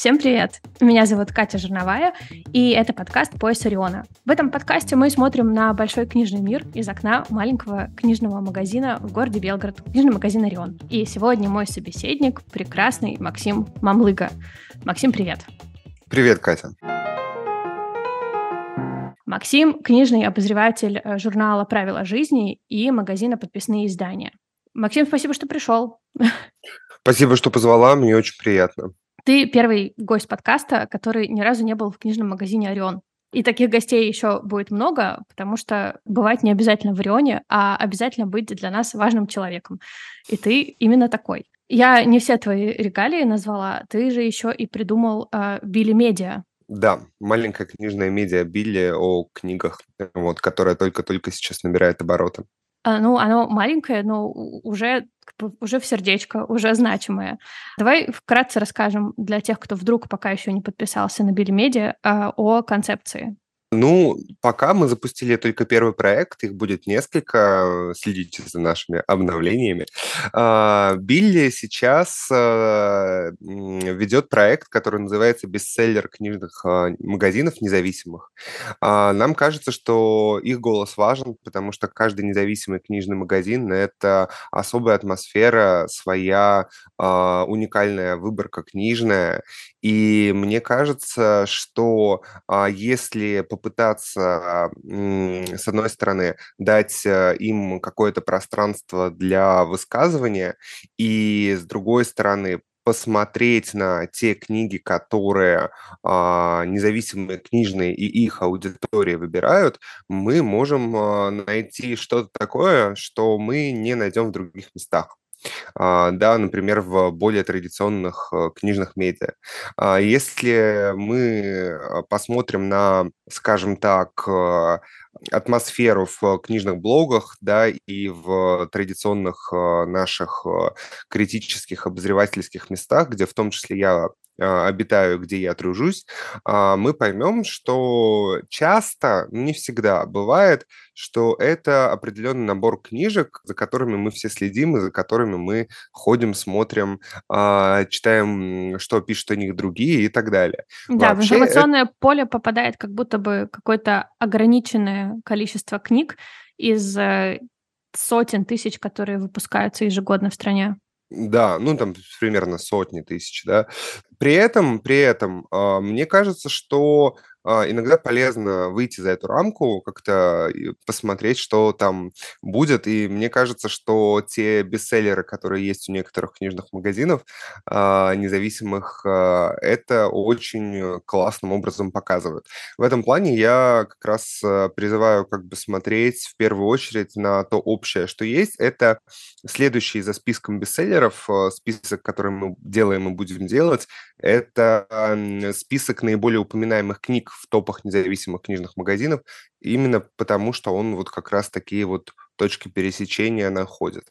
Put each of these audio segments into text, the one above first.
Всем привет! Меня зовут Катя Жерновая, и это подкаст «Пояс Ориона». В этом подкасте мы смотрим на большой книжный мир из окна маленького книжного магазина в городе Белгород, книжный магазин «Орион». И сегодня мой собеседник — прекрасный Максим Мамлыга. Максим, привет! Привет, Катя! Максим — книжный обозреватель э, журнала «Правила жизни» и магазина «Подписные издания». Максим, спасибо, что пришел. Спасибо, что позвала, мне очень приятно. Ты первый гость подкаста, который ни разу не был в книжном магазине «Орион». И таких гостей еще будет много, потому что бывать не обязательно в Орионе, а обязательно быть для нас важным человеком. И ты именно такой. Я не все твои регалии назвала, ты же еще и придумал э, Билли Медиа. Да, маленькая книжная медиа Билли о книгах, вот, которая только-только сейчас набирает обороты. А, ну, оно маленькое, но уже, уже в сердечко, уже значимое. Давай вкратце расскажем для тех, кто вдруг пока еще не подписался на Билли Медиа, о концепции. Ну, пока мы запустили только первый проект, их будет несколько, следите за нашими обновлениями. А, Билли сейчас а, ведет проект, который называется «Бестселлер книжных а, магазинов независимых». Нам кажется, что их голос важен, потому что каждый независимый книжный магазин – это особая атмосфера, своя уникальная выборка книжная. И мне кажется, что если попытаться, с одной стороны, дать э, им какое-то пространство для высказывания, и с другой стороны, посмотреть на те книги, которые а, независимые книжные и их аудитория выбирают, мы можем а, найти что-то такое, что мы не найдем в других местах. А, да, например, в более традиционных э, книжных медиа. А, если мы а, посмотрим на, скажем так, э, атмосферу в книжных блогах, да, и в традиционных э, наших критических обозревательских местах, где в том числе я а, обитаю, где я тружусь, а, мы поймем, что часто, не всегда, бывает, что это определенный набор книжек, за которыми мы все следим и за которыми мы ходим, смотрим, а, читаем, что пишут о них другие и так далее. Да, Вообще, в информационное это... поле попадает как будто бы какое-то ограниченное количество книг из э, сотен тысяч, которые выпускаются ежегодно в стране. Да, ну там примерно сотни тысяч, да. При этом, при этом, э, мне кажется, что а, иногда полезно выйти за эту рамку, как-то посмотреть, что там будет. И мне кажется, что те бестселлеры, которые есть у некоторых книжных магазинов а, независимых, а, это очень классным образом показывают. В этом плане я как раз призываю как бы смотреть в первую очередь на то общее, что есть. Это следующий за списком бестселлеров, список, который мы делаем и будем делать, это список наиболее упоминаемых книг в топах независимых книжных магазинов, именно потому что он вот как раз такие вот точки пересечения находит.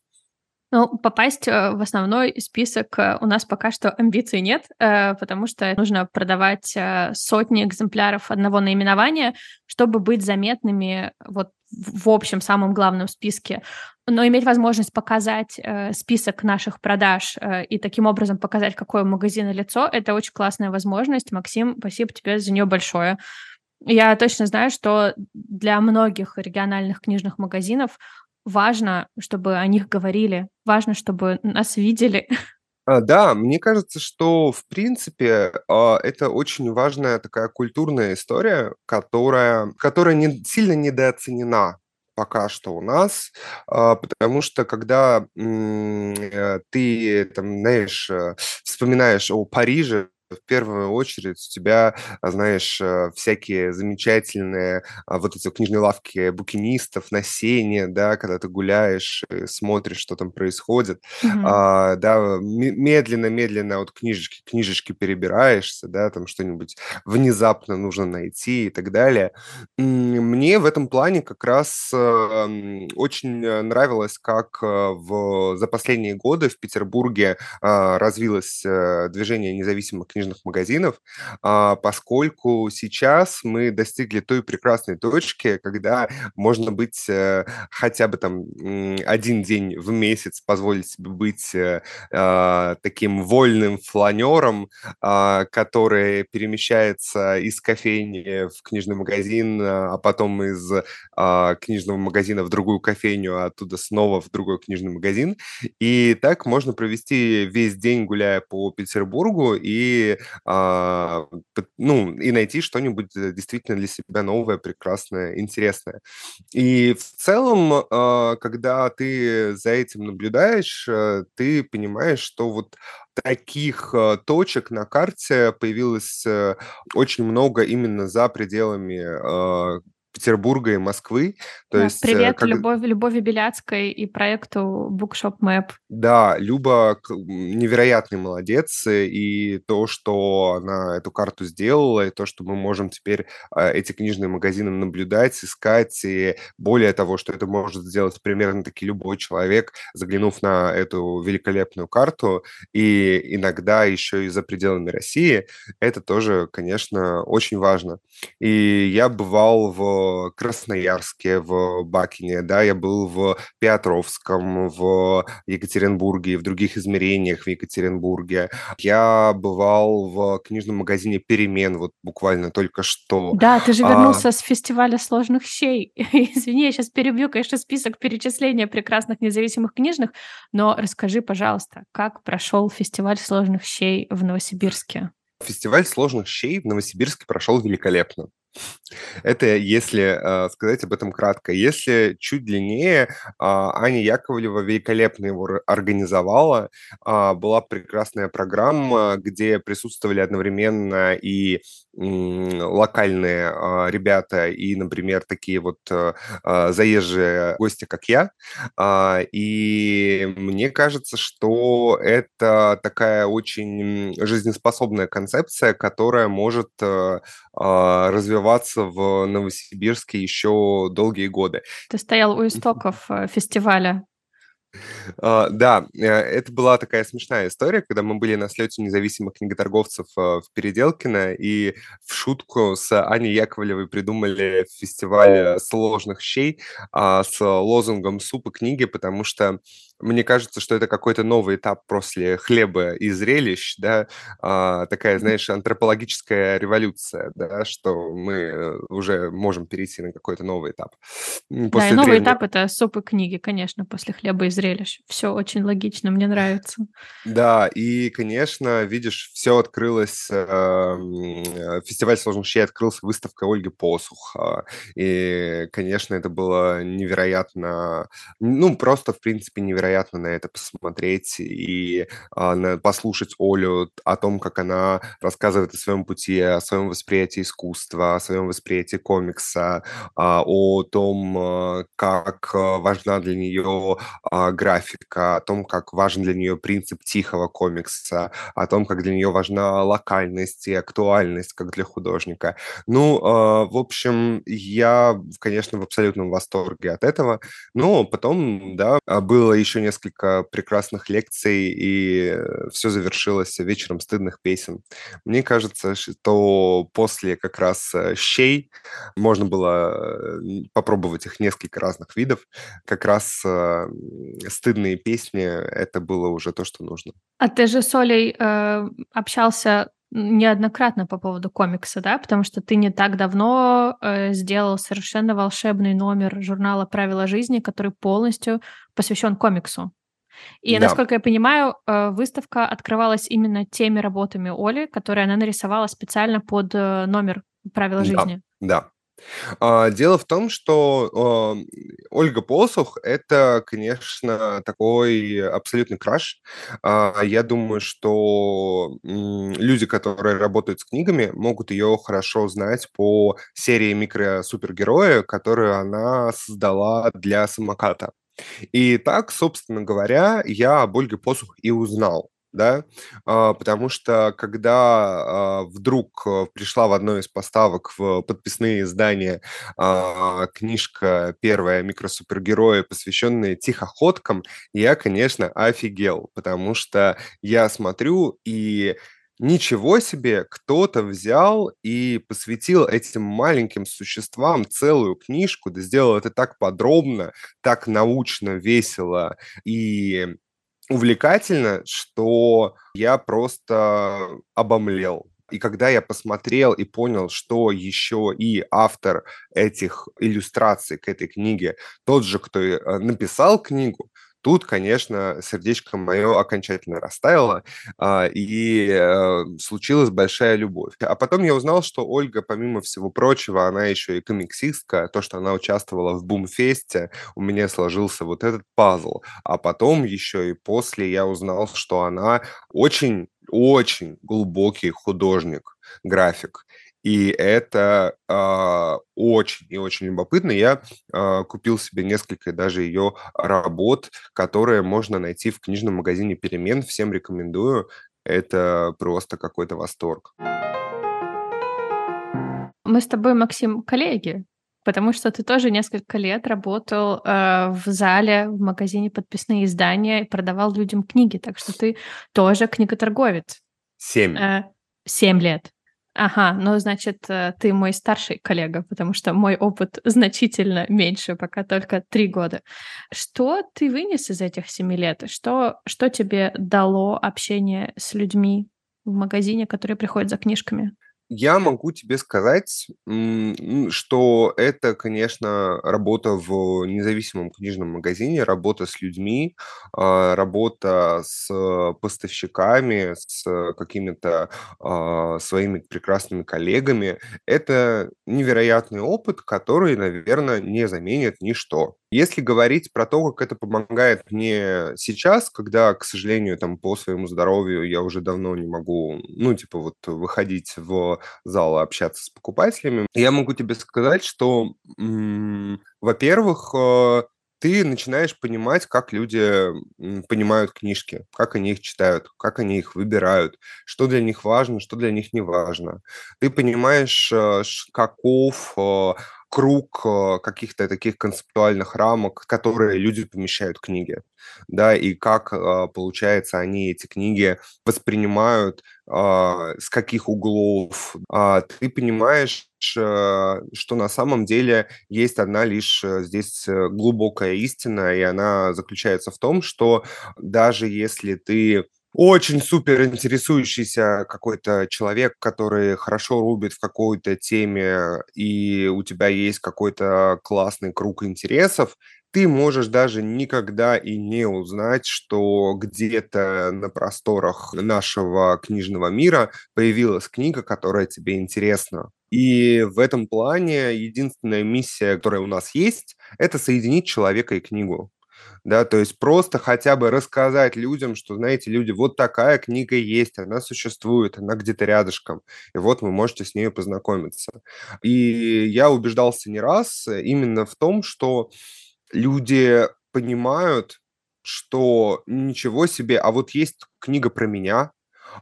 Ну, попасть э, в основной список э, у нас пока что амбиций нет, э, потому что нужно продавать сотни экземпляров одного наименования, чтобы быть заметными вот в общем самом главном списке. Но иметь возможность показать список наших продаж и таким образом показать, какое у магазина лицо, это очень классная возможность. Максим, спасибо тебе за нее большое. Я точно знаю, что для многих региональных книжных магазинов важно, чтобы о них говорили, важно, чтобы нас видели. А, да, мне кажется, что в принципе а, это очень важная такая культурная история, которая, которая не, сильно недооценена пока что у нас, а, потому что когда э, ты, там, знаешь, э, вспоминаешь о Париже, в первую очередь у тебя, а, знаешь, э, всякие замечательные а, вот эти книжные лавки букинистов на сене, да, когда ты гуляешь, смотришь, что там происходит, mm-hmm. а, да, медленно-медленно вот книжечки, книжечки перебираешься, да, там что-нибудь внезапно нужно найти и так далее. Мне в этом плане как раз э, очень э, нравилось, как в, за последние годы в Петербурге развилось движение независимых книжных книжных магазинов, а, поскольку сейчас мы достигли той прекрасной точки, когда можно быть э, хотя бы там один день в месяц, позволить себе быть э, а, таким вольным фланером, а, который перемещается из кофейни в книжный магазин, а потом из книжного магазина в другую кофейню, а оттуда снова в другой книжный магазин. И так можно провести весь день, гуляя по Петербургу, и, ну, и найти что-нибудь э, действительно для себя новое, прекрасное, интересное. И в целом, когда ты за этим наблюдаешь, э, ты понимаешь, что вот таких э, точек на карте появилось очень много именно за пределами Петербурга и Москвы. То да, есть, привет как... Любовь, Любови Беляцкой и проекту Bookshop Map. Да, Люба невероятный молодец, и то, что она эту карту сделала, и то, что мы можем теперь эти книжные магазины наблюдать, искать, и более того, что это может сделать примерно таки любой человек, заглянув на эту великолепную карту, и иногда еще и за пределами России, это тоже, конечно, очень важно. И я бывал в Красноярске, в Бакине, да, я был в Петровском, в Екатеринбурге, в других измерениях в Екатеринбурге. Я бывал в книжном магазине «Перемен» вот буквально только что. Да, ты же а вернулся а... с фестиваля сложных щей. Извини, я сейчас перебью, конечно, список перечисления прекрасных независимых книжных, но расскажи, пожалуйста, как прошел фестиваль сложных щей в Новосибирске? Фестиваль сложных щей в Новосибирске прошел великолепно. Это если э, сказать об этом кратко. Если чуть длиннее, э, Аня Яковлева великолепно его организовала. Э, была прекрасная программа, где присутствовали одновременно и локальные э, ребята, и, например, такие вот э, заезжие гости, как я. Э, и мне кажется, что это такая очень жизнеспособная концепция, которая может э, развиваться развиваться в Новосибирске еще долгие годы. Ты стоял у истоков э, фестиваля. Uh, да, э, это была такая смешная история, когда мы были на слете независимых книготорговцев uh, в Переделкино, и в шутку с Аней Яковлевой придумали фестиваль сложных щей uh, с лозунгом «Суп и книги», потому что мне кажется, что это какой-то новый этап после хлеба и зрелищ, да, а, такая, знаешь, антропологическая революция, да, что мы уже можем перейти на какой-то новый этап. После да, и новый древнего... этап — это суп и книги, конечно, после хлеба и зрелищ. Все очень логично, мне нравится. Да, и, конечно, видишь, все открылось, эм, э, фестиваль сложных вещей открылся выставкой Ольги Посух, а, и, конечно, это было невероятно, ну, просто, в принципе, невероятно невероятно на это посмотреть и а, послушать Олю о том, как она рассказывает о своем пути, о своем восприятии искусства, о своем восприятии комикса, а, о том, а, как важна для нее графика, о том, как важен для нее принцип тихого комикса, о том, как для нее важна локальность и актуальность, как для художника. Ну, в общем, я, конечно, в абсолютном восторге от этого. Но потом, да, было еще еще несколько прекрасных лекций, и э, все завершилось вечером стыдных песен. Мне кажется, что после как раз э, щей можно было э, попробовать их несколько разных видов. Как раз стыдные песни — это было уже то, что нужно. А ты же с Олей э, общался неоднократно по поводу комикса, да, потому что ты не так давно э, сделал совершенно волшебный номер журнала «Правила жизни», который полностью посвящен комиксу. И, да. насколько я понимаю, э, выставка открывалась именно теми работами Оли, которые она нарисовала специально под э, номер «Правила да, жизни». Да, дело в том, что Ольга Посух – это, конечно, такой абсолютный краш. А, я думаю, что люди, которые работают с книгами, могут ее хорошо знать по серии микро-супергероя, которую она создала для самоката. И так, собственно говоря, я об Ольге Посух и узнал да, а, потому что когда а, вдруг э, пришла в одной из поставок в подписные издания а, книжка первая микросупергероя, посвященная тихоходкам, я, конечно, офигел, потому что я смотрю и Ничего себе, кто-то взял и посвятил этим маленьким существам целую книжку, да сделал это так подробно, так научно, весело и увлекательно, что я просто обомлел. И когда я посмотрел и понял, что еще и автор этих иллюстраций к этой книге, тот же, кто э, написал книгу, Тут, конечно, сердечко мое окончательно растаяло, а, и э, случилась большая любовь. А потом я узнал, что Ольга, помимо всего прочего, она еще и комиксистка. То, что она участвовала в Бумфесте, у меня сложился вот этот пазл. А потом еще и после я узнал, что она очень очень глубокий художник, график. И это э, очень и очень любопытно. Я э, купил себе несколько даже ее работ, которые можно найти в книжном магазине «Перемен». Всем рекомендую. Это просто какой-то восторг. Мы с тобой, Максим, коллеги, потому что ты тоже несколько лет работал э, в зале, в магазине подписные издания и продавал людям книги, так что ты тоже книготорговец. Семь. Э, семь лет. Ага, ну, значит, э, ты мой старший коллега, потому что мой опыт значительно меньше, пока только три года. Что ты вынес из этих семи лет? Что, что тебе дало общение с людьми в магазине, которые приходят за книжками? Я могу тебе сказать, что это, конечно, работа в независимом книжном магазине, работа с людьми, а, работа с поставщиками, с какими-то а, своими прекрасными коллегами. Это невероятный опыт, который, наверное, не заменит ничто. Если говорить про то, как это помогает мне сейчас, когда, к сожалению, там по своему здоровью я уже давно не могу, ну, типа вот выходить в зал и общаться с покупателями, я могу тебе сказать, что, во-первых, э, ты начинаешь понимать, как люди понимают книжки, как они их читают, как они их выбирают, что для них важно, что для них не важно. Ты понимаешь, э, каков э, круг э, каких-то таких концептуальных рамок, которые люди помещают книги, да, и как, а, получается, они эти книги воспринимают, а, с каких углов. А, ты понимаешь, э, что на самом деле есть одна лишь э, здесь глубокая истина, и она заключается в том, что даже если ты очень супер интересующийся какой-то человек, который хорошо рубит в какой-то теме, и у тебя есть какой-то классный круг интересов, ты можешь даже никогда и не узнать, что где-то на просторах нашего книжного мира появилась книга, которая тебе интересна. И в этом плане единственная миссия, которая у нас есть, это соединить человека и книгу да, то есть просто хотя бы рассказать людям, что, знаете, люди, вот такая книга есть, она существует, она где-то рядышком, и вот вы можете с ней познакомиться. И я убеждался не раз именно в том, что люди понимают, что ничего себе, а вот есть книга про меня,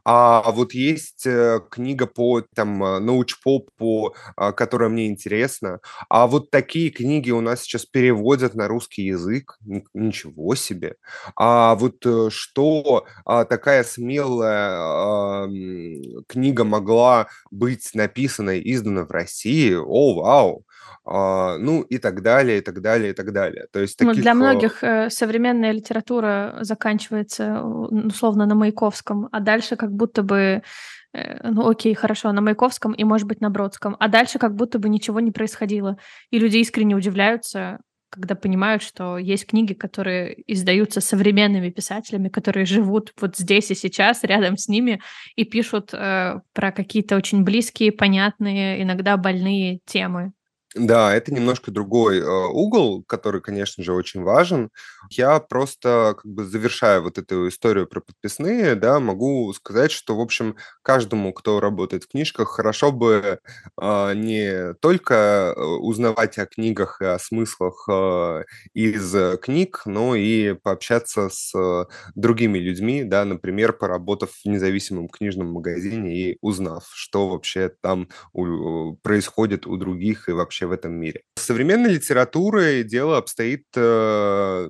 а вот есть э, книга по там э, научпопу, а, которая мне интересна. А вот такие книги у нас сейчас переводят на русский язык. Ничего себе. А вот э, что а, такая смелая книга могла быть написана и издана в России? О, вау! А, ну и так далее, и так далее, и так далее. То есть таких... ну, для многих э, современная литература заканчивается условно на Маяковском, а дальше как будто бы э, ну окей, хорошо, на Маяковском и, может быть, на Бродском, а дальше как будто бы ничего не происходило. И люди искренне удивляются, когда понимают, что есть книги, которые издаются современными писателями, которые живут вот здесь и сейчас, рядом с ними, и пишут э, про какие-то очень близкие, понятные, иногда больные темы. Да, это немножко другой э, угол, который, конечно же, очень важен. Я просто как бы завершая вот эту историю про подписные, да, могу сказать, что, в общем, каждому, кто работает в книжках, хорошо бы э, не только э, узнавать о книгах и о смыслах э, из книг, но и пообщаться с э, другими людьми, да, например, поработав в независимом книжном магазине и узнав, что вообще там у, происходит у других и вообще в этом мире. С современной литературой дело обстоит э,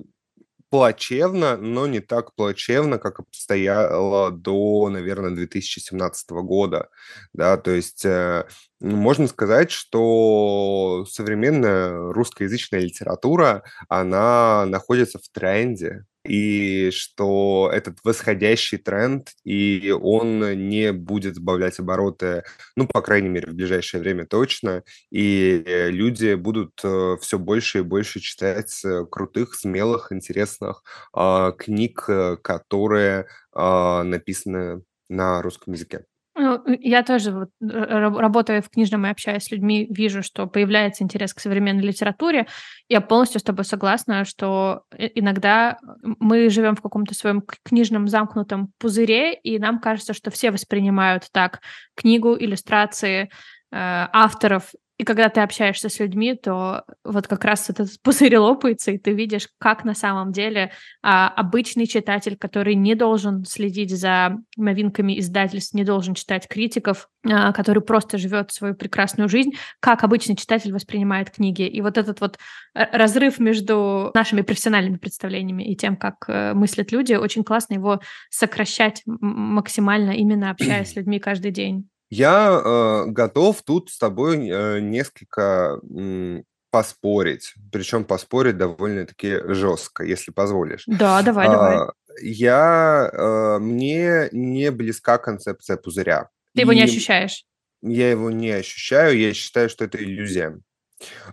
плачевно, но не так плачевно, как обстояло до, наверное, 2017 года. Да, то есть э, можно сказать, что современная русскоязычная литература, она находится в тренде и что этот восходящий тренд, и он не будет сбавлять обороты, ну, по крайней мере, в ближайшее время точно, и люди будут э, все больше и больше читать э, крутых, смелых, интересных э, книг, э, которые э, написаны на русском языке. Ну, я тоже вот, работая в книжном и общаясь с людьми, вижу, что появляется интерес к современной литературе. Я полностью с тобой согласна, что иногда мы живем в каком-то своем книжном замкнутом пузыре, и нам кажется, что все воспринимают так книгу, иллюстрации, э, авторов и когда ты общаешься с людьми, то вот как раз этот пузырь лопается, и ты видишь, как на самом деле а, обычный читатель, который не должен следить за новинками издательств, не должен читать критиков, а, который просто живет свою прекрасную жизнь, как обычный читатель воспринимает книги. И вот этот вот э, разрыв между нашими профессиональными представлениями и тем, как э, мыслят люди, очень классно его сокращать максимально, именно общаясь с людьми каждый день. Я э, готов тут с тобой э, несколько м, поспорить, причем поспорить довольно-таки жестко, если позволишь. Да, давай, давай. А, я, э, мне не близка концепция пузыря. Ты его не ощущаешь? Я его не ощущаю, я считаю, что это иллюзия.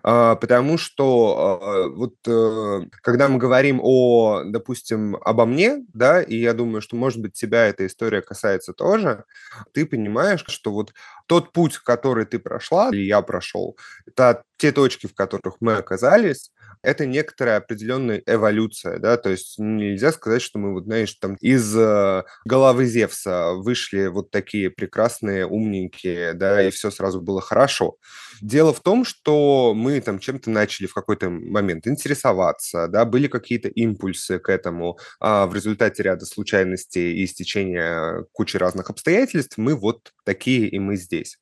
А, потому что а, вот э, когда мы говорим о, допустим, обо мне, да, и я думаю, что, может быть, тебя эта история касается тоже, ты понимаешь, что вот тот путь, который ты прошла, или я прошел, это те точки, в которых мы оказались, это некоторая определенная эволюция, да, то есть нельзя сказать, что мы, вот, знаешь, там из э, головы Зевса вышли вот такие прекрасные, умненькие, да, и все сразу было хорошо. Дело в том, что мы там чем-то начали в какой-то момент интересоваться, да, были какие-то импульсы к этому, а в результате ряда случайностей и стечения кучи разных обстоятельств мы вот такие и мы здесь.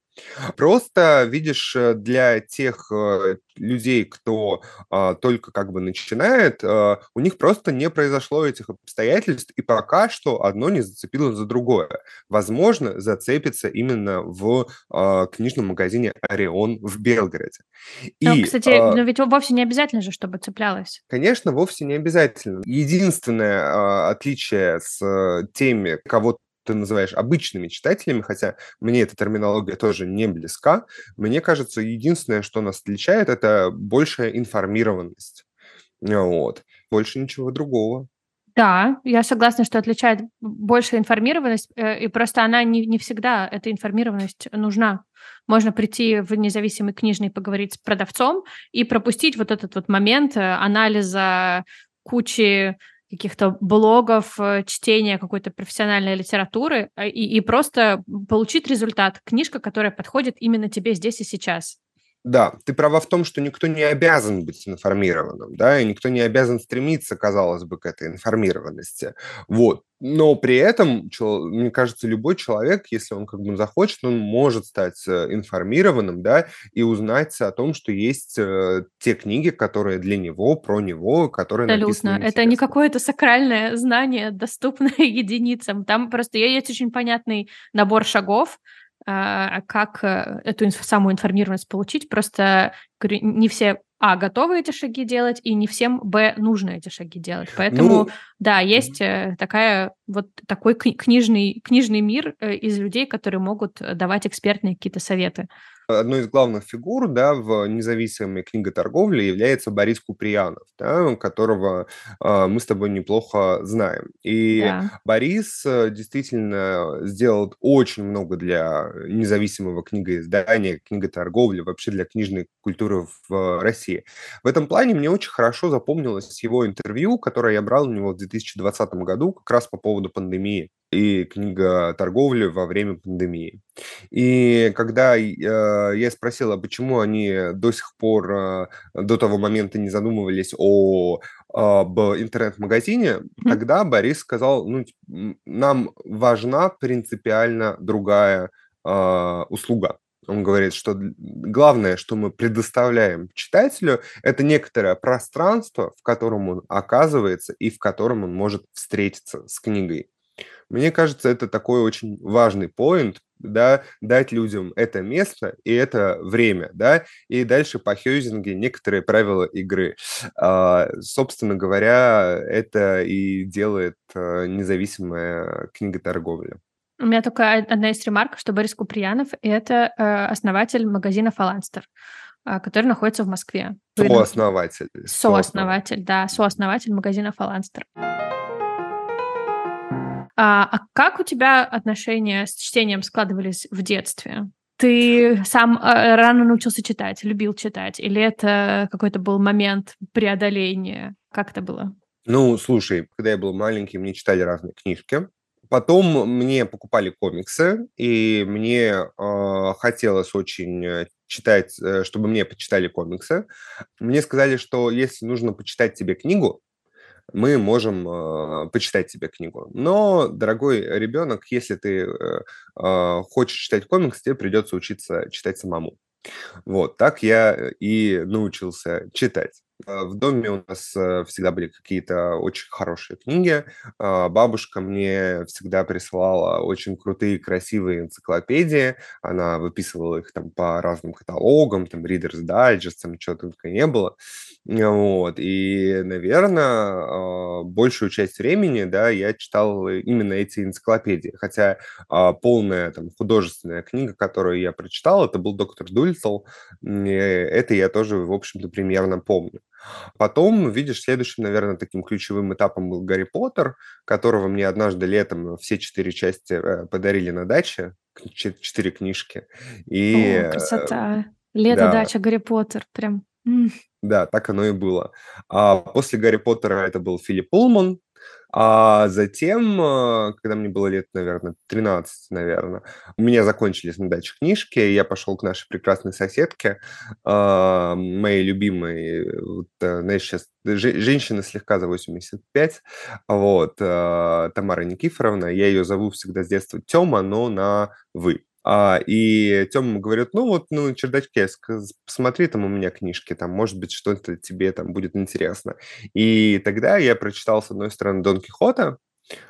Просто, видишь, э, для тех э, людей, кто а, только как бы начинает, а, у них просто не произошло этих обстоятельств, и пока что одно не зацепило за другое. Возможно, зацепится именно в а, книжном магазине «Орион» в Белгороде. Ну, и, кстати, а, но ведь вовсе не обязательно же, чтобы цеплялось. Конечно, вовсе не обязательно. Единственное а, отличие с теми, кого ты называешь обычными читателями, хотя мне эта терминология тоже не близка, мне кажется, единственное, что нас отличает, это большая информированность. Вот. Больше ничего другого. Да, я согласна, что отличает большая информированность, э, и просто она не, не всегда, эта информированность нужна. Можно прийти в независимый книжный, поговорить с продавцом и пропустить вот этот вот момент э, анализа кучи каких-то блогов, э, чтения какой-то профессиональной литературы а, и, и просто получить результат. Книжка, которая подходит именно тебе здесь и сейчас. Да, ты права в том, что никто не обязан быть информированным, да, и никто не обязан стремиться, казалось бы, к этой информированности. Вот. Но при этом, мне кажется, любой человек, если он как бы захочет, он может стать э, информированным, да, и узнать о том, что есть э, те книги, которые для него, про него, которые Абсолютно. написаны Это не какое-то сакральное знание, доступное единицам. Там просто есть очень понятный набор шагов, как э, эту самую информированность получить. Просто говорю, не все а, готовы эти шаги делать, и не всем, б, нужно эти шаги делать. Поэтому, ну, да, есть э, такая, вот такой книжный, книжный мир э, из людей, которые могут давать экспертные какие-то советы одной из главных фигур да, в независимой книготорговле является Борис Куприянов, да, которого э, мы с тобой неплохо знаем. И да. Борис э, действительно сделал очень много для независимого книгоиздания, книготорговли, вообще для книжной культуры в России. В этом плане мне очень хорошо запомнилось его интервью, которое я брал у него в 2020 году как раз по поводу пандемии и книга торговли во время пандемии. И когда э, я спросил, а почему они до сих пор, э, до того момента не задумывались о об интернет-магазине, mm-hmm. тогда Борис сказал, ну, нам важна принципиально другая э, услуга. Он говорит, что главное, что мы предоставляем читателю, это некоторое пространство, в котором он оказывается и в котором он может встретиться с книгой. Мне кажется, это такой очень важный поинт, да, дать людям это место и это время, да, и дальше по Хьюзинге некоторые правила игры. А, собственно говоря, это и делает а, независимая книготорговля. У меня только одна из ремарок, что Борис Куприянов — это э, основатель магазина «Фаланстер», э, который находится в Москве. Сооснователь. Сооснователь, да, сооснователь магазина «Фаланстер». А, а как у тебя отношения с чтением складывались в детстве? Ты сам э, рано научился читать, любил читать? Или это какой-то был момент преодоления? Как это было? Ну, слушай, когда я был маленький, мне читали разные книжки. Потом мне покупали комиксы, и мне э, хотелось очень э, читать, э, чтобы мне почитали комиксы. Мне сказали, что если нужно почитать тебе книгу, мы можем э, почитать тебе книгу. Но, дорогой ребенок, если ты э, э, хочешь читать комикс, тебе придется учиться читать самому. Вот, так я и научился читать. Э, в доме у нас э, всегда были какие-то очень хорошие книги. А, бабушка мне всегда присылала очень крутые, красивые энциклопедии. Она выписывала их там по разным каталогам, там Reader's Digest, там чего только не было. Вот. И, наверное, а, большую часть времени, да, я читал именно эти энциклопедии. Хотя а, полная там художественная книга, которую я прочитал, это был «Доктор Дультл». Это я тоже, в общем-то, примерно помню. Потом, видишь, следующим, наверное, таким ключевым этапом был Гарри Поттер, которого мне однажды летом все четыре части э, подарили на даче, четыре книжки. И, О, красота. Лето, да. дача, Гарри Поттер, прям... Да, так оно и было. А после Гарри Поттера это был Филипп Пулман, а затем, э, когда мне было лет, наверное, 13, наверное, у меня закончились на даче книжки, и я пошел к нашей прекрасной соседке, а, моей любимой, вот, э, знаешь, сейчас женщина слегка за 85, вот, э, Тамара Никифоровна, я ее зову всегда с детства Тёма, но на «вы». А, и Тёма говорит, ну вот, ну, чердачке, посмотри, там у меня книжки, там, может быть, что-то тебе там будет интересно. И тогда я прочитал, с одной стороны, Дон Кихота,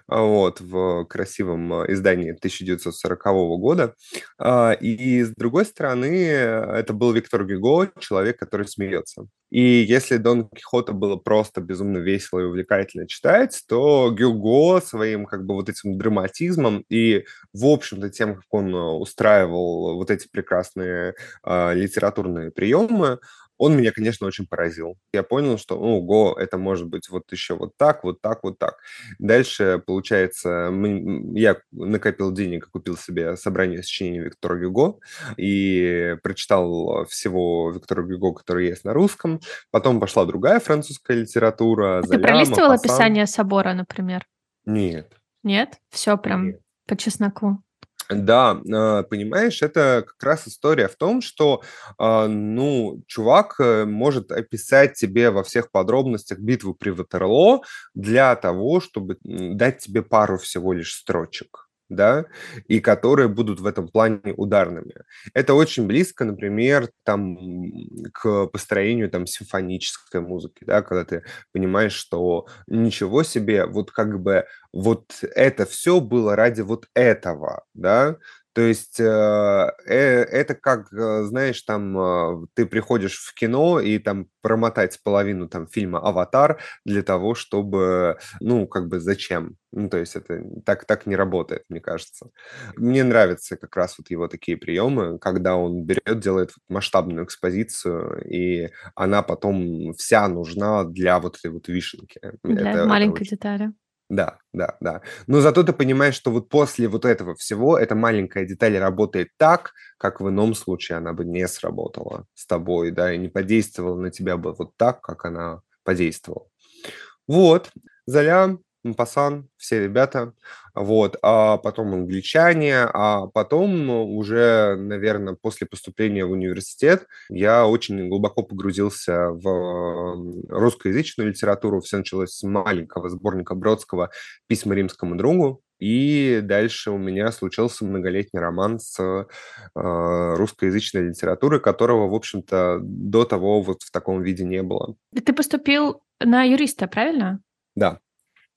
вот, в красивом а, издании 1940 года. А, и, с другой стороны, это был Виктор Гюго, человек, который смеется. И если Дон Кихота было просто безумно весело и увлекательно читать, то Гюго своим как бы вот этим драматизмом и, в общем-то, тем, как он устраивал вот эти прекрасные литературные приемы, он меня, конечно, очень поразил. Я понял, что, ну, это может быть вот еще вот так, вот так, вот так. Дальше, получается, я накопил денег и купил себе собрание сочинений Виктора Гюго и прочитал всего Виктора Гюго, который есть на русском. Потом пошла другая французская литература. А ты пролистывал Пасан. описание собора, например? Нет. Нет? Все прям Нет. по чесноку. Да, а, понимаешь, это как раз история в том, что, а, ну, чувак э, может описать тебе во всех подробностях битву при Ватерлоо для того, чтобы дать тебе пару всего лишь строчек да, и которые будут в этом плане ударными. Это очень близко, например, там, к построению там симфонической музыки, да, когда ты понимаешь, что ничего себе, вот как бы вот это все было ради вот этого, да, то есть э, э, это как, э, знаешь, там э, ты приходишь в кино и там промотать половину там фильма «Аватар» для того, чтобы, ну, как бы зачем? Ну, то есть это так, так не работает, мне кажется. Мне нравятся как раз вот его такие приемы, когда он берет, делает масштабную экспозицию, и она потом вся нужна для вот этой вот вишенки. Для это, маленькой это очень... детали. Да, да, да. Но зато ты понимаешь, что вот после вот этого всего эта маленькая деталь работает так, как в ином случае она бы не сработала с тобой, да, и не подействовала на тебя бы вот так, как она подействовала. Вот, Золя, Пасан, все ребята, вот, а потом англичане, а потом уже, наверное, после поступления в университет я очень глубоко погрузился в русскоязычную литературу. Все началось с маленького сборника Бродского «Письма римскому другу», и дальше у меня случился многолетний роман с э, русскоязычной литературой, которого, в общем-то, до того вот в таком виде не было. Ты поступил на юриста, правильно? Да.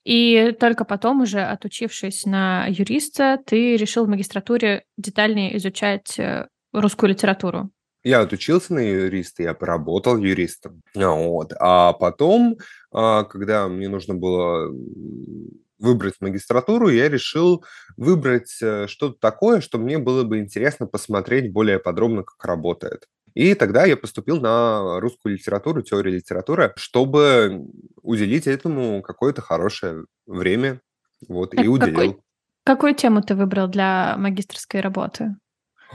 И только потом, уже отучившись на юриста, ты решил в магистратуре детальнее изучать э, русскую литературу. Я отучился на юриста, я поработал юристом. Вот. А потом, а, когда мне нужно было выбрать магистратуру, я решил выбрать э, что-то такое, что мне было бы интересно посмотреть более подробно, как работает. И тогда я поступил на русскую литературу, теорию литературы, чтобы уделить этому какое-то хорошее время. Вот, так и уделил. Какой, какую тему ты выбрал для магистрской работы?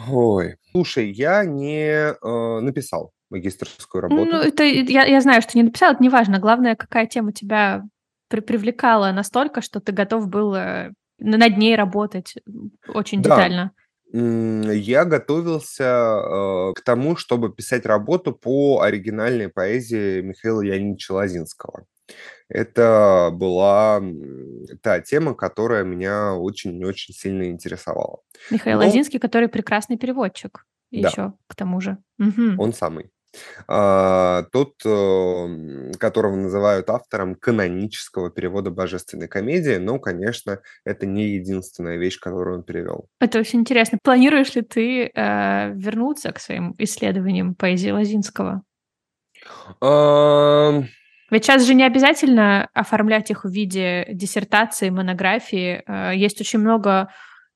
Ой, слушай, я не э, написал магистрскую работу. Ну, это я, я знаю, что не написал, это не важно. Главное, какая тема тебя при привлекала настолько, что ты готов был э, над ней работать очень да. детально я готовился э, к тому, чтобы писать работу по оригинальной поэзии Михаила Леонидовича Лозинского. Это была та тема, которая меня очень-очень сильно интересовала. Михаил Но... Лозинский, который прекрасный переводчик да. еще к тому же. Угу. Он самый. А, тот, которого называют автором канонического перевода божественной комедии, но, конечно, это не единственная вещь, которую он перевел. Это очень интересно. Планируешь ли ты э, вернуться к своим исследованиям поэзии Лозинского? А... Ведь сейчас же не обязательно оформлять их в виде диссертации, монографии. Э, есть очень много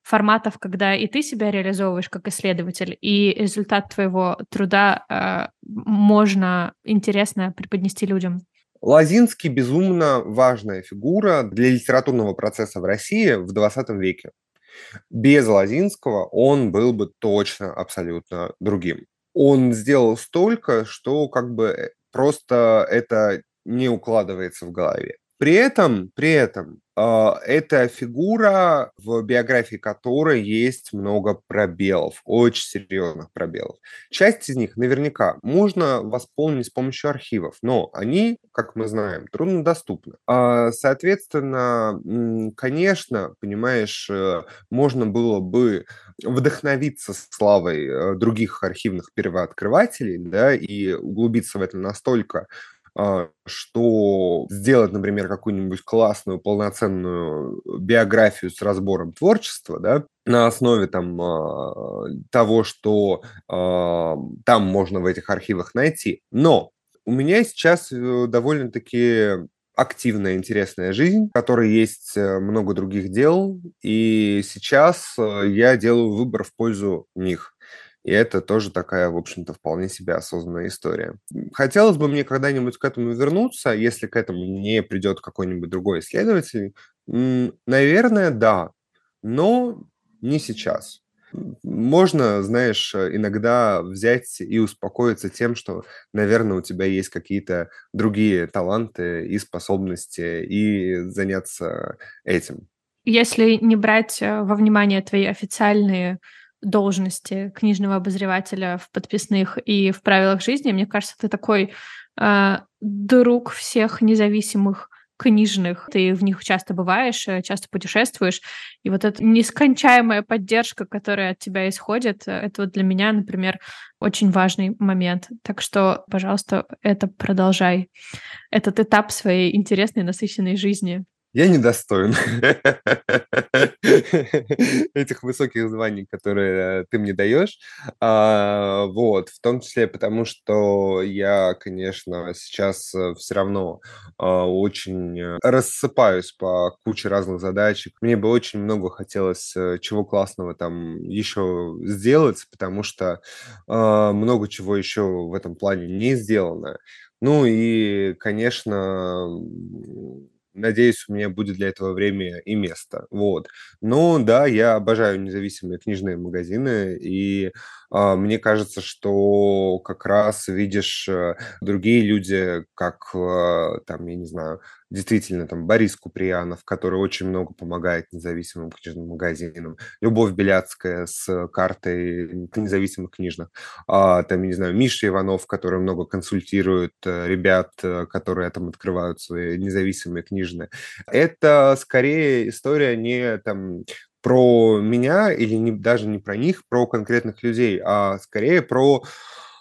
форматов, когда и ты себя реализовываешь как исследователь, и результат твоего труда э, можно интересно преподнести людям. Лазинский безумно важная фигура для литературного процесса в России в 20 веке. Без Лазинского он был бы точно абсолютно другим. Он сделал столько, что как бы э, просто это не укладывается в голове. При этом, при этом, э, это фигура, в биографии которой есть много пробелов, очень серьезных пробелов. Часть из них наверняка можно восполнить с помощью архивов, но они, как мы знаем, труднодоступны. Э, соответственно, конечно, понимаешь, э, можно было бы вдохновиться славой э, других архивных первооткрывателей, да, и углубиться в это настолько, а, что сделать, например, какую-нибудь классную, полноценную биографию с разбором творчества, да, на основе там а, того, что а, там можно в этих архивах найти. Но у меня сейчас э, довольно-таки активная, интересная жизнь, в которой есть э, много других дел, и сейчас э, я делаю выбор в пользу них. И это тоже такая, в общем-то, вполне себе осознанная история. Хотелось бы мне когда-нибудь к этому вернуться, если к этому не придет какой-нибудь другой исследователь. Наверное, да, но не сейчас. Можно, знаешь, иногда взять и успокоиться тем, что, наверное, у тебя есть какие-то другие таланты и способности, и заняться этим. Если не брать э, во внимание твои официальные должности книжного обозревателя в подписных и в правилах жизни. Мне кажется, ты такой э, друг всех независимых книжных. Ты в них часто бываешь, э, часто путешествуешь. И вот эта нескончаемая поддержка, которая от тебя исходит, э, это вот для меня, например, очень важный момент. Так что, пожалуйста, это продолжай. Этот этап своей интересной, насыщенной жизни я недостоин этих высоких званий, которые ты мне даешь. А, вот, в том числе потому, что я, конечно, сейчас э, все равно а, очень рассыпаюсь по куче разных задачек. Мне бы очень много хотелось э, чего классного там еще сделать, потому что а, много чего еще в этом плане не сделано. Ну и, конечно, Надеюсь, у меня будет для этого время и место. Вот. Но да, я обожаю независимые книжные магазины, и мне кажется, что как раз видишь э, другие люди, как э, там, я не знаю, действительно там Борис Куприянов, который очень много помогает независимым книжным магазинам, Любовь Беляцкая с картой независимых книжных, а, там, я не знаю, Миша Иванов, который много консультирует э, ребят, которые там открывают свои независимые книжные. Это скорее история не там про меня или не, даже не про них, про конкретных людей, а скорее про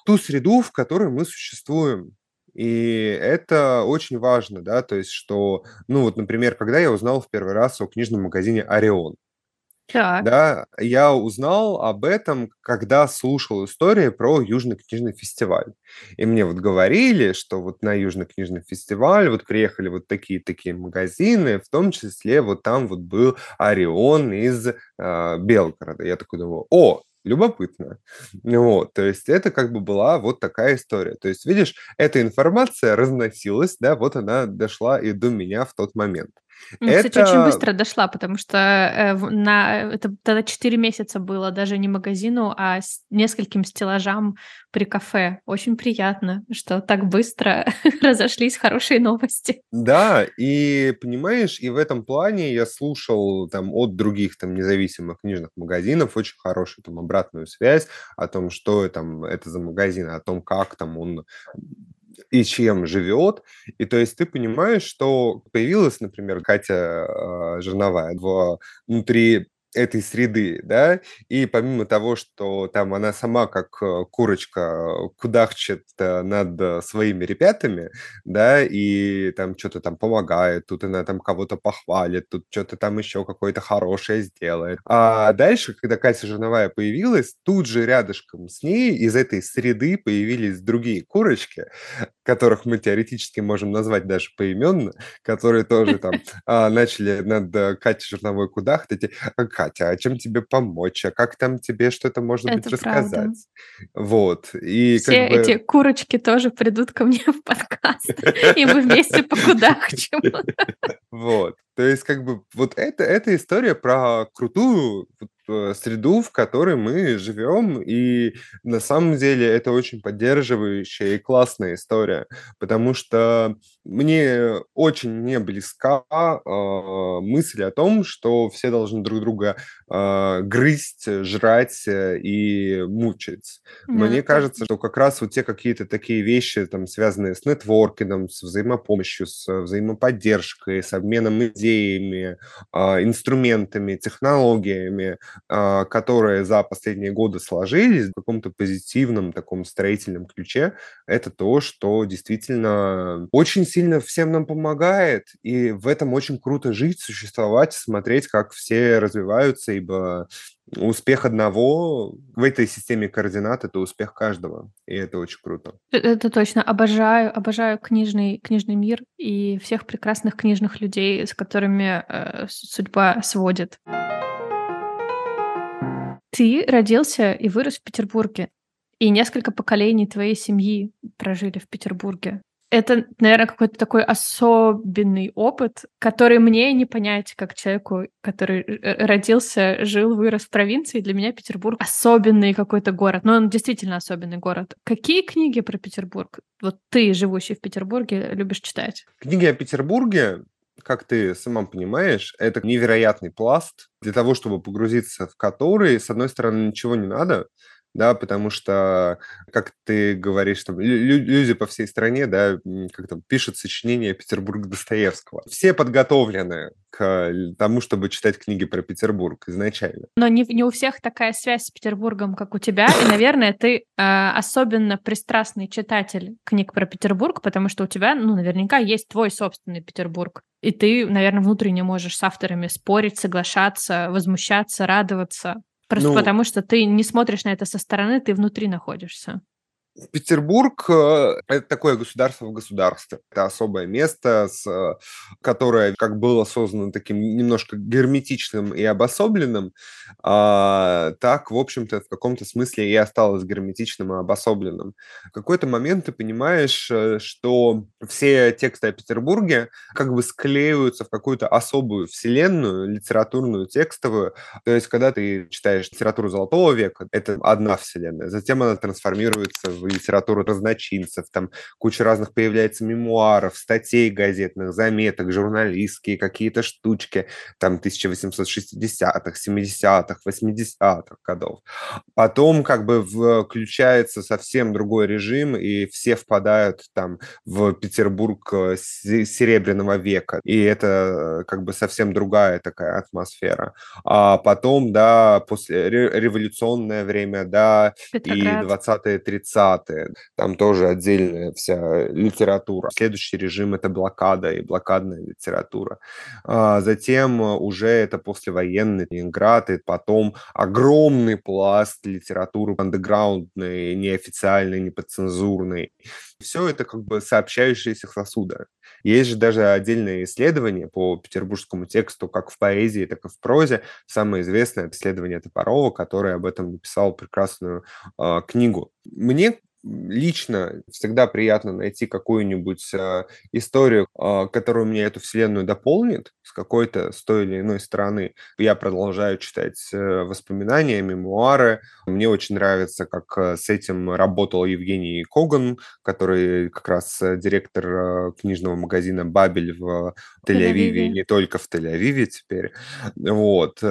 ту среду, в которой мы существуем. И это очень важно, да, то есть что, ну вот, например, когда я узнал в первый раз о книжном магазине «Орион», Так. да, я узнал об этом, когда слушал истории про Южный книжный фестиваль. И мне вот говорили, что вот на Южный книжный фестиваль вот приехали вот такие-такие магазины, в том числе вот там вот был Орион из э, Белгорода. Я такой думаю, о, любопытно. Вот, то есть это как бы была вот такая история. То есть, видишь, эта информация разносилась, да, вот она дошла и до меня в тот момент. Ну, кстати, очень быстро дошла, потому что э, на это тогда 4 месяца было даже не магазину, а с нескольким стеллажам при кафе. Очень приятно, что так быстро разошлись хорошие новости. Да, и понимаешь, и в этом плане я слушал там от других там независимых книжных магазинов очень хорошую там обратную связь о том, что там это за магазин, о том, как там он и чем живет. И то есть ты понимаешь, что появилась, например, Катя э, Жерновая внутри этой среды, да, и помимо того, что там она сама как э, курочка кудахчет э, над своими ребятами, да, и там что-то там помогает, тут она там кого-то похвалит, тут что-то там еще какое-то хорошее сделает. А дальше, когда Катя Жерновая появилась, тут же рядышком с ней из этой среды появились другие курочки, которых мы теоретически можем назвать даже поименно, которые тоже там а, начали над э, Катей Жерновой кудахтать, Катя, а чем тебе помочь, а как там тебе что-то, может быть, рассказать? Вот. И Все эти курочки тоже придут ко мне в подкаст, и мы вместе покудахчем. Вот. То есть, как бы, вот это, эта история про крутую среду, в которой мы живем, и на самом деле это очень поддерживающая и классная история, потому что мне очень не близка э, мысль о том, что все должны друг друга э, грызть, жрать э, и мучить. Ну, Мне кажется, что как раз вот те какие-то такие вещи, там, связанные с нетворкингом, с взаимопомощью, с взаимоподдержкой, с обменом идеями, а, инструментами, технологиями, которые за последние годы сложились в каком-то позитивном таком строительном ключе, это то, что действительно очень сильно всем нам помогает, и в этом очень круто жить, существовать, смотреть, как все развиваются, ибо успех одного в этой системе координат– это успех каждого, и это очень круто. Э, Это точно. Обожаю, обожаю книжный, книжный мир и всех прекрасных книжных людей, с которыми э, судьба сводит. Ты родился и вырос в Петербурге, и несколько поколений твоей семьи прожили в Петербурге. Это, наверное, какой-то такой особенный опыт, который мне не понять как человеку, который родился, жил, вырос в провинции. Для меня Петербург особенный какой-то город. Но он действительно особенный город. Какие книги про Петербург, вот ты, живущий в Петербурге, любишь читать? Книги о Петербурге, как ты сама понимаешь, это невероятный пласт для того, чтобы погрузиться в который, с одной стороны, ничего не надо, да, потому что, как ты говоришь, там, лю- лю- люди по всей стране, да, как там, пишут сочинения Петербурга Достоевского. Все подготовлены к тому, чтобы читать книги про Петербург изначально. Но не, не у всех такая связь с Петербургом, как у тебя. И, наверное, ты э, особенно пристрастный читатель книг про Петербург, потому что у тебя, ну, наверняка есть твой собственный Петербург. И ты, наверное, внутренне можешь с авторами спорить, соглашаться, возмущаться, радоваться. Просто Ну, потому что ты не смотришь на это со стороны, ты внутри находишься. Петербург э, это такое государство в государстве. Это особое место, с, э, которое как было создано таким немножко герметичным и обособленным, а, так, в общем-то, в каком-то смысле и осталось герметичным и обособленным. В какой-то момент ты понимаешь, э, что все тексты о Петербурге как бы склеиваются в какую-то особую вселенную, литературную, текстовую. То есть, когда ты читаешь литературу Золотого века, это одна вселенная. Затем она трансформируется в литературу разночинцев, там куча разных появляется мемуаров, статей газетных, заметок, журналистские какие-то штучки, там 1860-х, 70-х, 80-х годов. Потом как бы включается совсем другой режим, и все впадают там в Петербург э, Серебряного века, и это э, как бы совсем другая такая атмосфера. А потом, да, после революционное время, да, Петроград. и 20-е, 30-е, там тоже отдельная вся литература. Следующий режим – это блокада и блокадная литература. А затем уже это послевоенный Ленинград, и потом огромный пласт литературы андеграундной, неофициальной, неподцензурной. Все это как бы сообщающиеся сосуды. Есть же даже отдельные исследования по петербургскому тексту, как в поэзии, так и в прозе. Самое известное исследование Топорова, который об этом написал прекрасную э, книгу. Мне лично всегда приятно найти какую-нибудь э, историю, э, которая мне эту вселенную дополнит с какой-то, с той или иной стороны. Я продолжаю читать э, воспоминания, мемуары. Мне очень нравится, как э, с этим работал Евгений Коган, который как раз э, директор книжного магазина «Бабель» в Тель-Авиве, не только в Тель-Авиве теперь. Вот.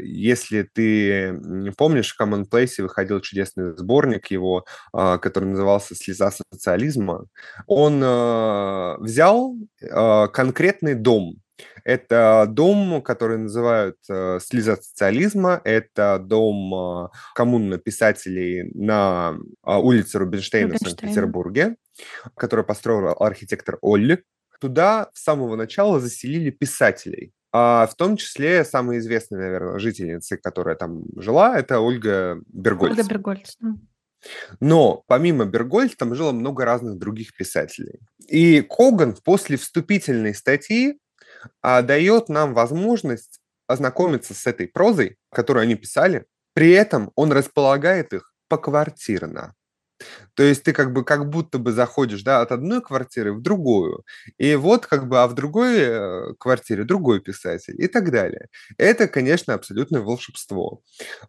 Если ты помнишь, в Commonplace выходил чудесный сборник его, э, который который назывался «Слеза социализма», он э, взял э, конкретный дом. Это дом, который называют э, «Слеза социализма». Это дом э, коммуны писателей на э, улице Рубинштейна, Рубинштейна в Санкт-Петербурге, который построил архитектор Олли. Туда с самого начала заселили писателей. А в том числе самая известная, наверное, жительница, которая там жила, это Ольга Бергольц. Ольга Бергольц. Но помимо Бергольц там жило много разных других писателей. И Коган после вступительной статьи а, дает нам возможность ознакомиться с этой прозой, которую они писали. При этом он располагает их поквартирно. То есть ты как бы как будто бы заходишь, да, от одной квартиры в другую. И вот как бы, а в другой э, квартире другой писатель и так далее. Это, конечно, абсолютное волшебство.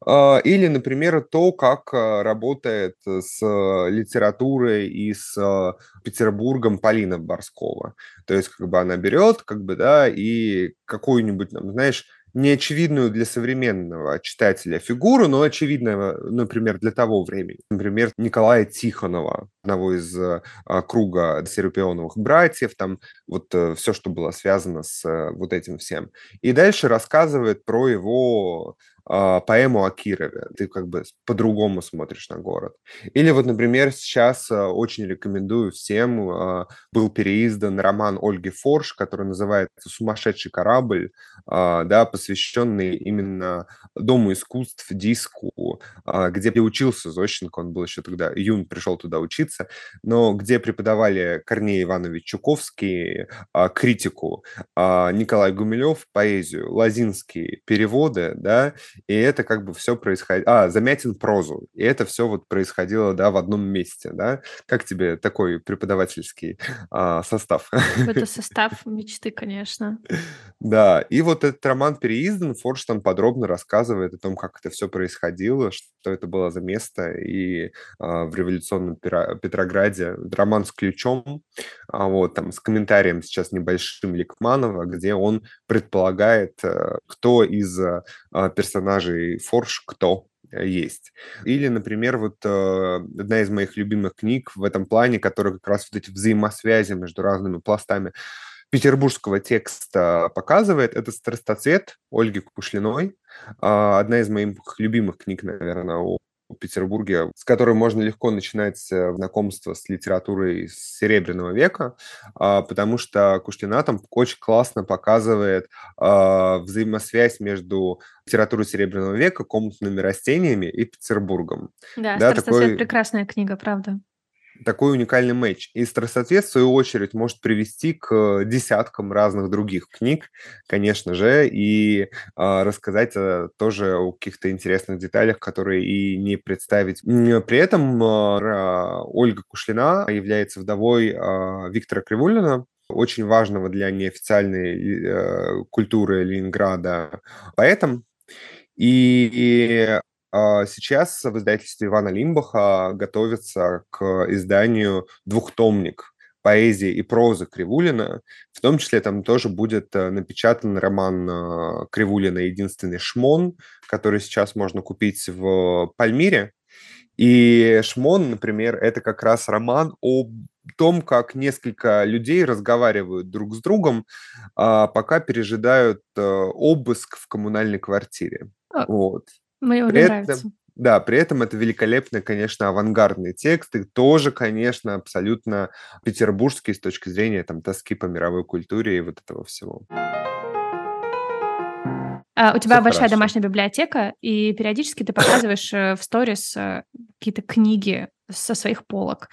А, или, например, то, как э, работает с литературой и с э, Петербургом Полина Борскова. То есть как бы она берет, как бы, да, и какую-нибудь, знаешь, неочевидную для современного читателя фигуру, но очевидную, например, для того времени. Например, Николая Тихонова, одного из а, круга Серапионовых братьев, там вот э, все, что было связано с э, вот этим всем. И дальше рассказывает про его э, поэму о Кирове. Ты как бы по-другому смотришь на город. Или вот, например, сейчас э, очень рекомендую всем, э, был переиздан роман Ольги Форш, который называется «Сумасшедший корабль», э, да, посвященный именно Дому искусств, диску, э, где учился Зощенко, он был еще тогда, Юн пришел туда учиться, но где преподавали Корней Иванович Чуковский, э, критику, э, Николай Гумилев, поэзию, Лазинский, переводы, да, и это как бы все происходило... А, Замятин прозу. И это все вот происходило, да, в одном месте, да? Как тебе такой преподавательский а, состав? Это состав мечты, конечно. Да, и вот этот роман переиздан, Форш там подробно рассказывает о том, как это все происходило, что это было за место, и а, в революционном Петрограде роман с ключом, а, вот, там, с комментарием сейчас небольшим Ликманова, где он предполагает, э, кто из а, персонажей Форш кто э, есть. Или, например, вот э, одна из моих любимых книг в этом плане, которая как раз вот эти взаимосвязи между разными пластами петербургского текста показывает, это «Страстоцвет» Ольги Кушлиной. Э, одна из моих любимых книг, наверное, Петербурге, с которой можно легко начинать э, знакомство с литературой Серебряного века, а, потому что Куштина там очень классно показывает а, взаимосвязь между литературой Серебряного века, комнатными растениями и Петербургом. Да, да такой... прекрасная книга, правда такой уникальный матч. И «Страстоцвет», в свою очередь, может привести к десяткам разных других книг, конечно же, и э, рассказать э, тоже о каких-то интересных деталях, которые и не представить. При этом э, Ольга Кушлина является вдовой э, Виктора Кривулина, очень важного для неофициальной э, культуры Ленинграда поэтом. И а, сейчас в издательстве Ивана Лимбаха готовится к изданию двухтомник поэзии и прозы Кривулина. В том числе там тоже будет э, напечатан роман э, Кривулина «Единственный шмон», который сейчас можно купить в Пальмире. И «Шмон», например, это как раз роман о том, как несколько людей разговаривают друг с другом, а, пока пережидают э, обыск в коммунальной квартире. А, вот. Мне При нравится. Этом, да, при этом это великолепный, конечно, авангардный текст, и тоже, конечно, абсолютно петербургский с точки зрения там тоски по мировой культуре и вот этого всего. А, у тебя Всё большая хорошо. домашняя библиотека, и периодически ты показываешь э, в сторис э, какие-то книги со своих полок.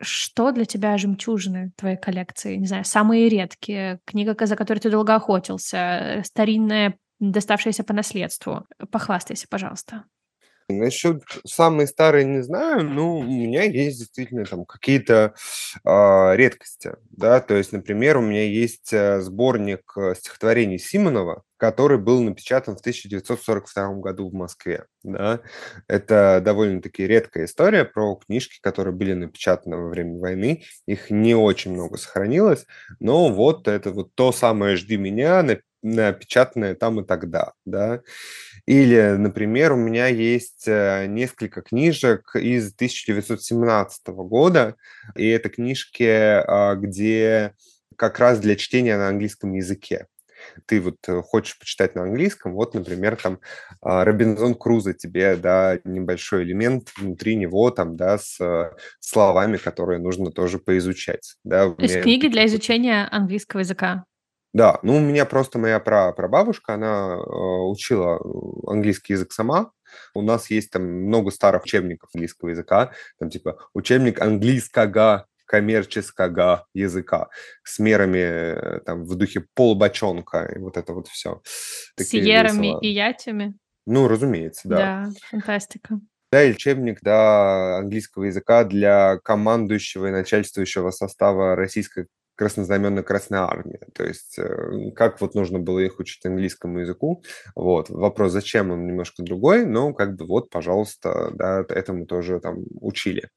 Что для тебя жемчужины твоей коллекции? Не знаю, самые редкие, книга, за которой ты долго охотился, э, старинная, доставшаяся по наследству. Похвастайся, пожалуйста. Насчет самой старой не знаю, но у меня есть действительно там какие-то э, редкости, да, то есть, например, у меня есть э, сборник э, стихотворений Симонова, который был напечатан в 1942 году в Москве, да, это довольно-таки редкая история про книжки, которые были напечатаны во время войны, их не очень много сохранилось, но вот это вот то самое «Жди меня», напечатанное там и тогда, да, или, например, у меня есть э, несколько книжек из 1917 года, и это книжки, а, где как раз для чтения на английском языке. Ты вот э, хочешь почитать на английском, вот, например, там а, Робинзон Крузо тебе, да, небольшой элемент внутри него, там, да, с э, словами, которые нужно тоже поизучать. Да, То есть книги для изучения английского языка? Да, ну у меня просто моя пра прабабушка, она э, учила э, английский язык сама. У нас есть там много старых учебников английского языка, там типа учебник английского коммерческого языка с мерами э, там в духе полбочонка и вот это вот все. С ерами и ятями? Ну, разумеется, да. Да, фантастика. Да, и учебник да, английского языка для командующего и начальствующего состава российской краснознаменная Красная Армия. То есть э, как вот нужно было их учить английскому языку. Вот. Вопрос, зачем он немножко другой, но как бы вот, пожалуйста, да, этому тоже там учили.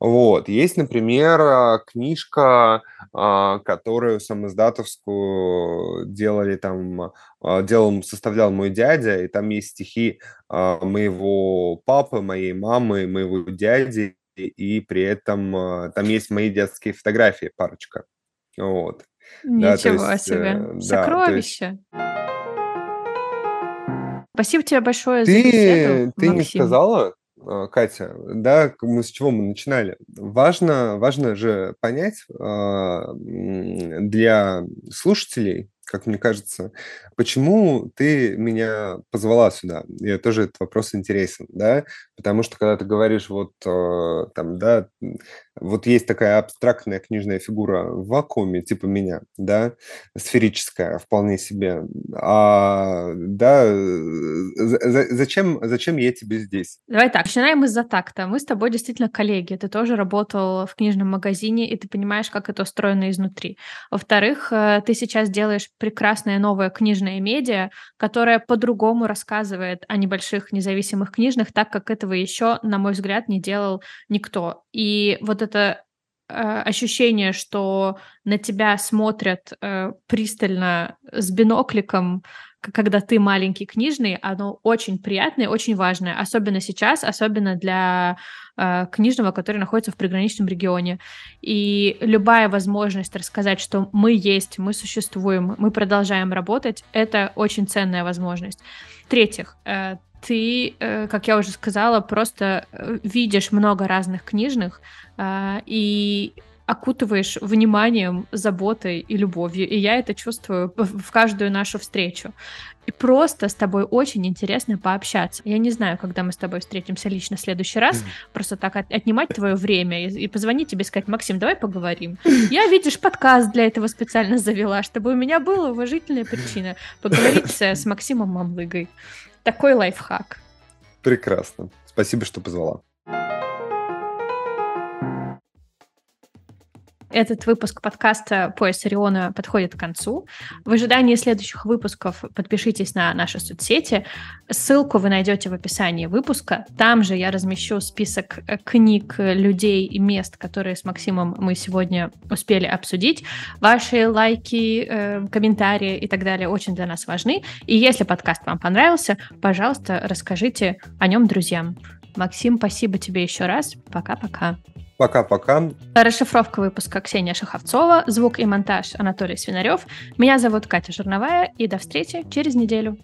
Вот. Есть, например, а, книжка, а, которую самоиздатовскую делали там, а, делал, составлял мой дядя, и там есть стихи моего папы, моей мамы, моего дяди, и при этом там есть мои детские фотографии, парочка. Вот. Ничего да, есть, себе. Э, Сокровище. Да, есть... Спасибо тебе большое ты, за беседу, Ты Максим. не сказала, а, Катя, да, мы с чего мы начинали? Важно, важно же понять а, для слушателей, как мне кажется, почему ты меня позвала сюда? И тоже этот вопрос интересен, да, потому что когда ты говоришь вот э, там, да, вот есть такая абстрактная книжная фигура в вакууме, типа меня, да, сферическая вполне себе, а, да, зачем, зачем я тебе здесь? Давай так, начинаем из-за такта. Мы с тобой действительно коллеги, ты тоже работал в книжном магазине, и ты понимаешь, как это устроено изнутри. Во-вторых, э, ты сейчас делаешь прекрасное новое книжное медиа, которое по-другому рассказывает о небольших независимых книжных, так как этого еще, на мой взгляд, не делал никто. И вот это э, ощущение, что на тебя смотрят э, пристально с бинокликом, когда ты маленький книжный, оно очень приятное, очень важное, особенно сейчас, особенно для э, книжного, который находится в приграничном регионе. И любая возможность рассказать, что мы есть, мы существуем, мы продолжаем работать, это очень ценная возможность. В-третьих, э, ты, э, как я уже сказала, просто э, видишь много разных книжных, э, и окутываешь вниманием, заботой и любовью. И я это чувствую в каждую нашу встречу. И просто с тобой очень интересно пообщаться. Я не знаю, когда мы с тобой встретимся лично в следующий раз, просто так от, отнимать твое время и, и позвонить тебе сказать, Максим, давай поговорим. Я, видишь, подкаст для этого специально завела, чтобы у меня была уважительная причина поговорить с, Максимом Мамлыгой. Такой лайфхак. Этот выпуск подкаста «Пояс Ориона» подходит к концу. В ожидании следующих выпусков подпишитесь на наши соцсети. Ссылку вы найдете в описании выпуска. Там же я размещу список э, книг, людей и мест, которые с Максимом мы сегодня успели обсудить. Ваши лайки, э, комментарии и так далее очень для нас важны. И если подкаст вам понравился, пожалуйста, расскажите о нем друзьям. Максим, спасибо тебе еще раз. Пока-пока. Пока-пока. Расшифровка выпуска Ксения Шаховцова, звук и монтаж Анатолий Свинарев. Меня зовут Катя Журновая, и до встречи через неделю.